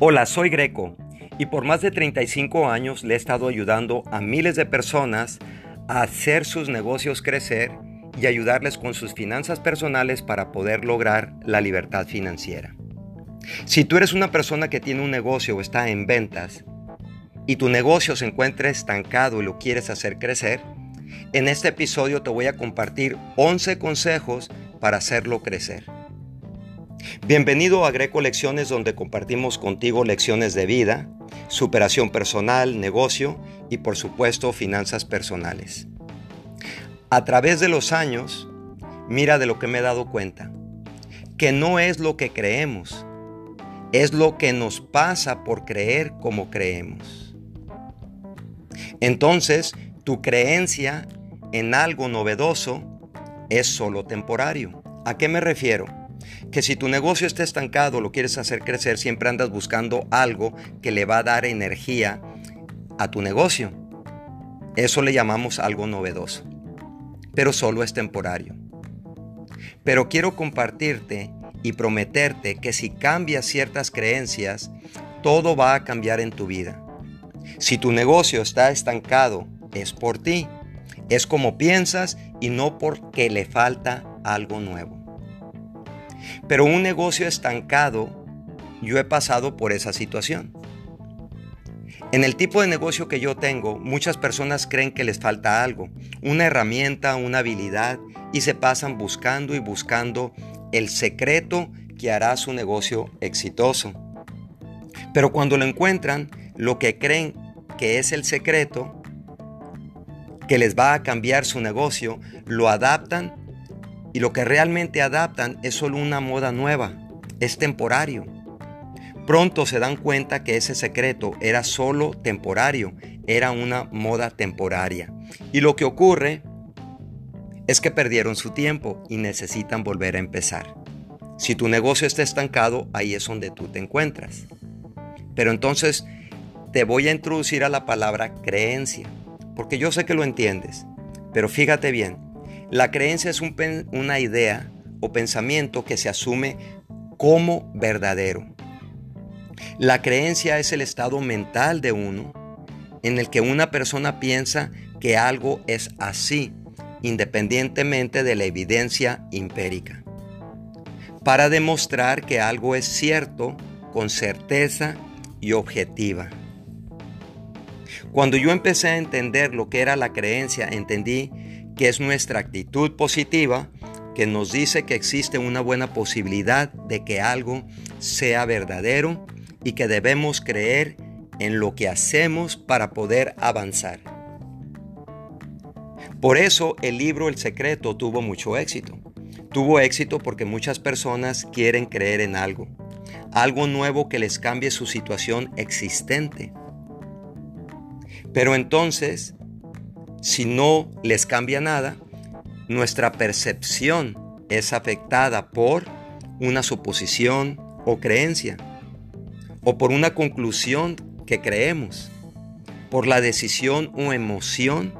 Hola, soy Greco y por más de 35 años le he estado ayudando a miles de personas a hacer sus negocios crecer y ayudarles con sus finanzas personales para poder lograr la libertad financiera. Si tú eres una persona que tiene un negocio o está en ventas y tu negocio se encuentra estancado y lo quieres hacer crecer, en este episodio te voy a compartir 11 consejos para hacerlo crecer. Bienvenido a Greco Lecciones donde compartimos contigo lecciones de vida, superación personal, negocio y por supuesto finanzas personales. A través de los años, mira de lo que me he dado cuenta, que no es lo que creemos, es lo que nos pasa por creer como creemos. Entonces, tu creencia en algo novedoso es solo temporario. ¿A qué me refiero? Que si tu negocio está estancado, lo quieres hacer crecer, siempre andas buscando algo que le va a dar energía a tu negocio. Eso le llamamos algo novedoso, pero solo es temporario. Pero quiero compartirte y prometerte que si cambias ciertas creencias, todo va a cambiar en tu vida. Si tu negocio está estancado, es por ti. Es como piensas y no porque le falta algo nuevo. Pero un negocio estancado, yo he pasado por esa situación. En el tipo de negocio que yo tengo, muchas personas creen que les falta algo, una herramienta, una habilidad, y se pasan buscando y buscando el secreto que hará su negocio exitoso. Pero cuando lo encuentran, lo que creen que es el secreto, que les va a cambiar su negocio, lo adaptan y lo que realmente adaptan es solo una moda nueva, es temporario. Pronto se dan cuenta que ese secreto era solo temporario, era una moda temporaria. Y lo que ocurre es que perdieron su tiempo y necesitan volver a empezar. Si tu negocio está estancado, ahí es donde tú te encuentras. Pero entonces te voy a introducir a la palabra creencia, porque yo sé que lo entiendes, pero fíjate bien, la creencia es una idea o pensamiento que se asume como verdadero. La creencia es el estado mental de uno en el que una persona piensa que algo es así, independientemente de la evidencia empírica, para demostrar que algo es cierto con certeza y objetiva. Cuando yo empecé a entender lo que era la creencia, entendí que es nuestra actitud positiva que nos dice que existe una buena posibilidad de que algo sea verdadero y que debemos creer en lo que hacemos para poder avanzar. Por eso el libro El Secreto tuvo mucho éxito. Tuvo éxito porque muchas personas quieren creer en algo, algo nuevo que les cambie su situación existente. Pero entonces si no les cambia nada, nuestra percepción es afectada por una suposición o creencia, o por una conclusión que creemos, por la decisión o emoción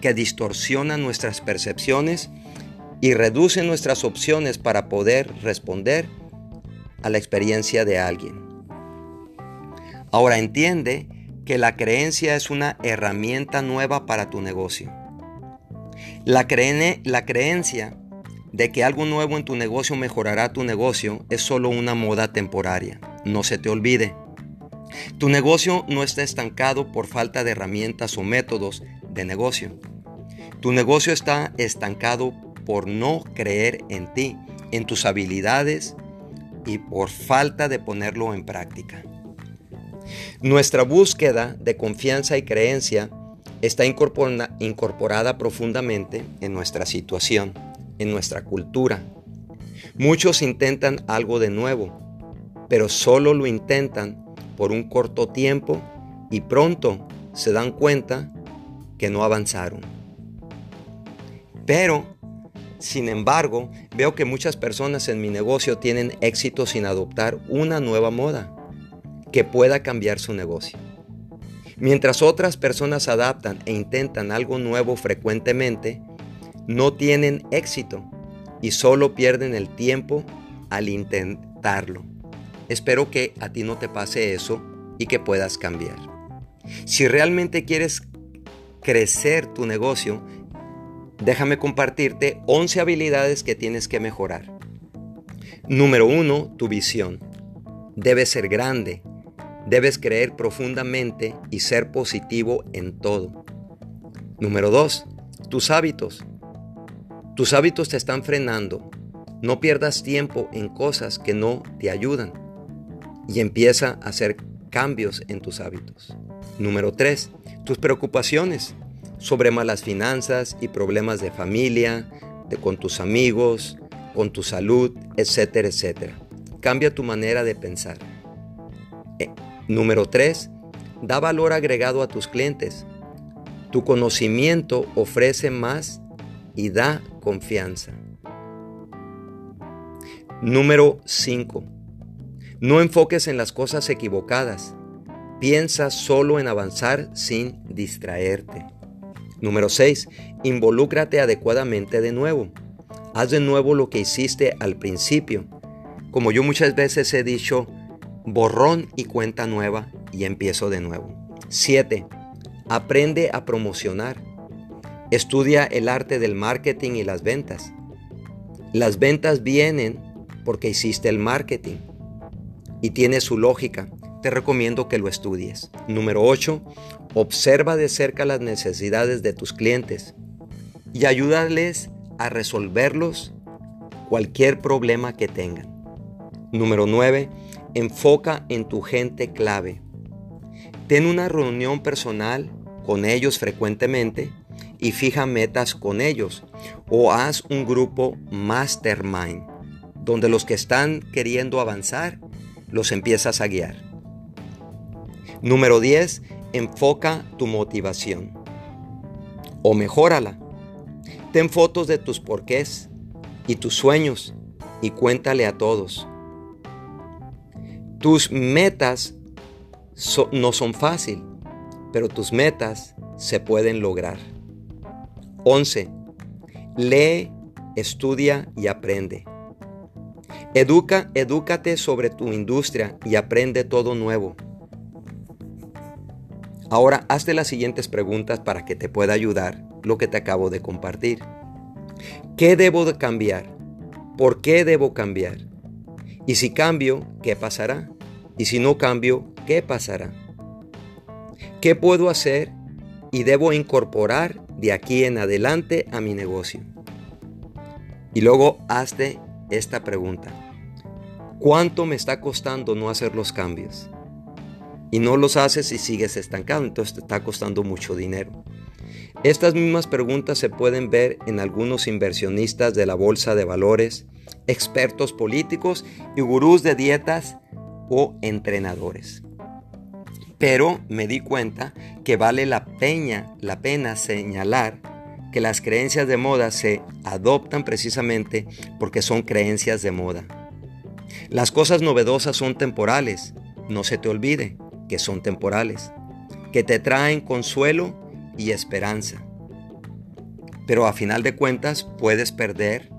que distorsiona nuestras percepciones y reduce nuestras opciones para poder responder a la experiencia de alguien. Ahora entiende que la creencia es una herramienta nueva para tu negocio. La, la creencia de que algo nuevo en tu negocio mejorará tu negocio es solo una moda temporaria. No se te olvide. Tu negocio no está estancado por falta de herramientas o métodos de negocio. Tu negocio está estancado por no creer en ti, en tus habilidades y por falta de ponerlo en práctica. Nuestra búsqueda de confianza y creencia está incorporada profundamente en nuestra situación, en nuestra cultura. Muchos intentan algo de nuevo, pero solo lo intentan por un corto tiempo y pronto se dan cuenta que no avanzaron. Pero, sin embargo, veo que muchas personas en mi negocio tienen éxito sin adoptar una nueva moda que pueda cambiar su negocio. Mientras otras personas adaptan e intentan algo nuevo frecuentemente, no tienen éxito y solo pierden el tiempo al intentarlo. Espero que a ti no te pase eso y que puedas cambiar. Si realmente quieres crecer tu negocio, déjame compartirte 11 habilidades que tienes que mejorar. Número 1, tu visión. Debe ser grande. Debes creer profundamente y ser positivo en todo. Número 2, tus hábitos. Tus hábitos te están frenando. No pierdas tiempo en cosas que no te ayudan y empieza a hacer cambios en tus hábitos. Número 3. Tus preocupaciones sobre malas finanzas y problemas de familia, de con tus amigos, con tu salud, etcétera, etcétera. Cambia tu manera de pensar. Número 3. Da valor agregado a tus clientes. Tu conocimiento ofrece más y da confianza. Número 5. No enfoques en las cosas equivocadas. Piensa solo en avanzar sin distraerte. Número 6. Involúcrate adecuadamente de nuevo. Haz de nuevo lo que hiciste al principio. Como yo muchas veces he dicho, borrón y cuenta nueva y empiezo de nuevo. 7. Aprende a promocionar. Estudia el arte del marketing y las ventas. Las ventas vienen porque hiciste el marketing y tiene su lógica. Te recomiendo que lo estudies. Número 8. Observa de cerca las necesidades de tus clientes y ayúdales a resolverlos cualquier problema que tengan. Número 9. Enfoca en tu gente clave. Ten una reunión personal con ellos frecuentemente y fija metas con ellos o haz un grupo mastermind donde los que están queriendo avanzar los empiezas a guiar. Número 10. Enfoca tu motivación. O mejórala. Ten fotos de tus porqués y tus sueños y cuéntale a todos. Tus metas no son fácil, pero tus metas se pueden lograr. 11. Lee, estudia y aprende. Educa, edúcate sobre tu industria y aprende todo nuevo. Ahora hazte las siguientes preguntas para que te pueda ayudar lo que te acabo de compartir. ¿Qué debo de cambiar? ¿Por qué debo cambiar? Y si cambio, ¿qué pasará? Y si no cambio, ¿qué pasará? ¿Qué puedo hacer y debo incorporar de aquí en adelante a mi negocio? Y luego hazte esta pregunta. ¿Cuánto me está costando no hacer los cambios? Y no los haces y sigues estancado, entonces te está costando mucho dinero. Estas mismas preguntas se pueden ver en algunos inversionistas de la bolsa de valores, expertos políticos y gurús de dietas o entrenadores. Pero me di cuenta que vale la, peña, la pena señalar que las creencias de moda se adoptan precisamente porque son creencias de moda. Las cosas novedosas son temporales, no se te olvide que son temporales, que te traen consuelo y esperanza. Pero a final de cuentas puedes perder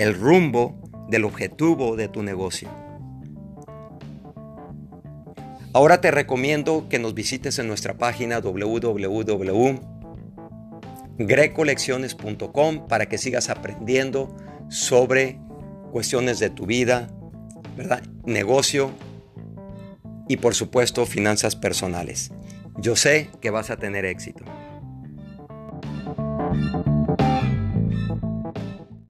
el rumbo del objetivo de tu negocio. Ahora te recomiendo que nos visites en nuestra página www.grecolecciones.com para que sigas aprendiendo sobre cuestiones de tu vida, ¿verdad? negocio y por supuesto finanzas personales. Yo sé que vas a tener éxito.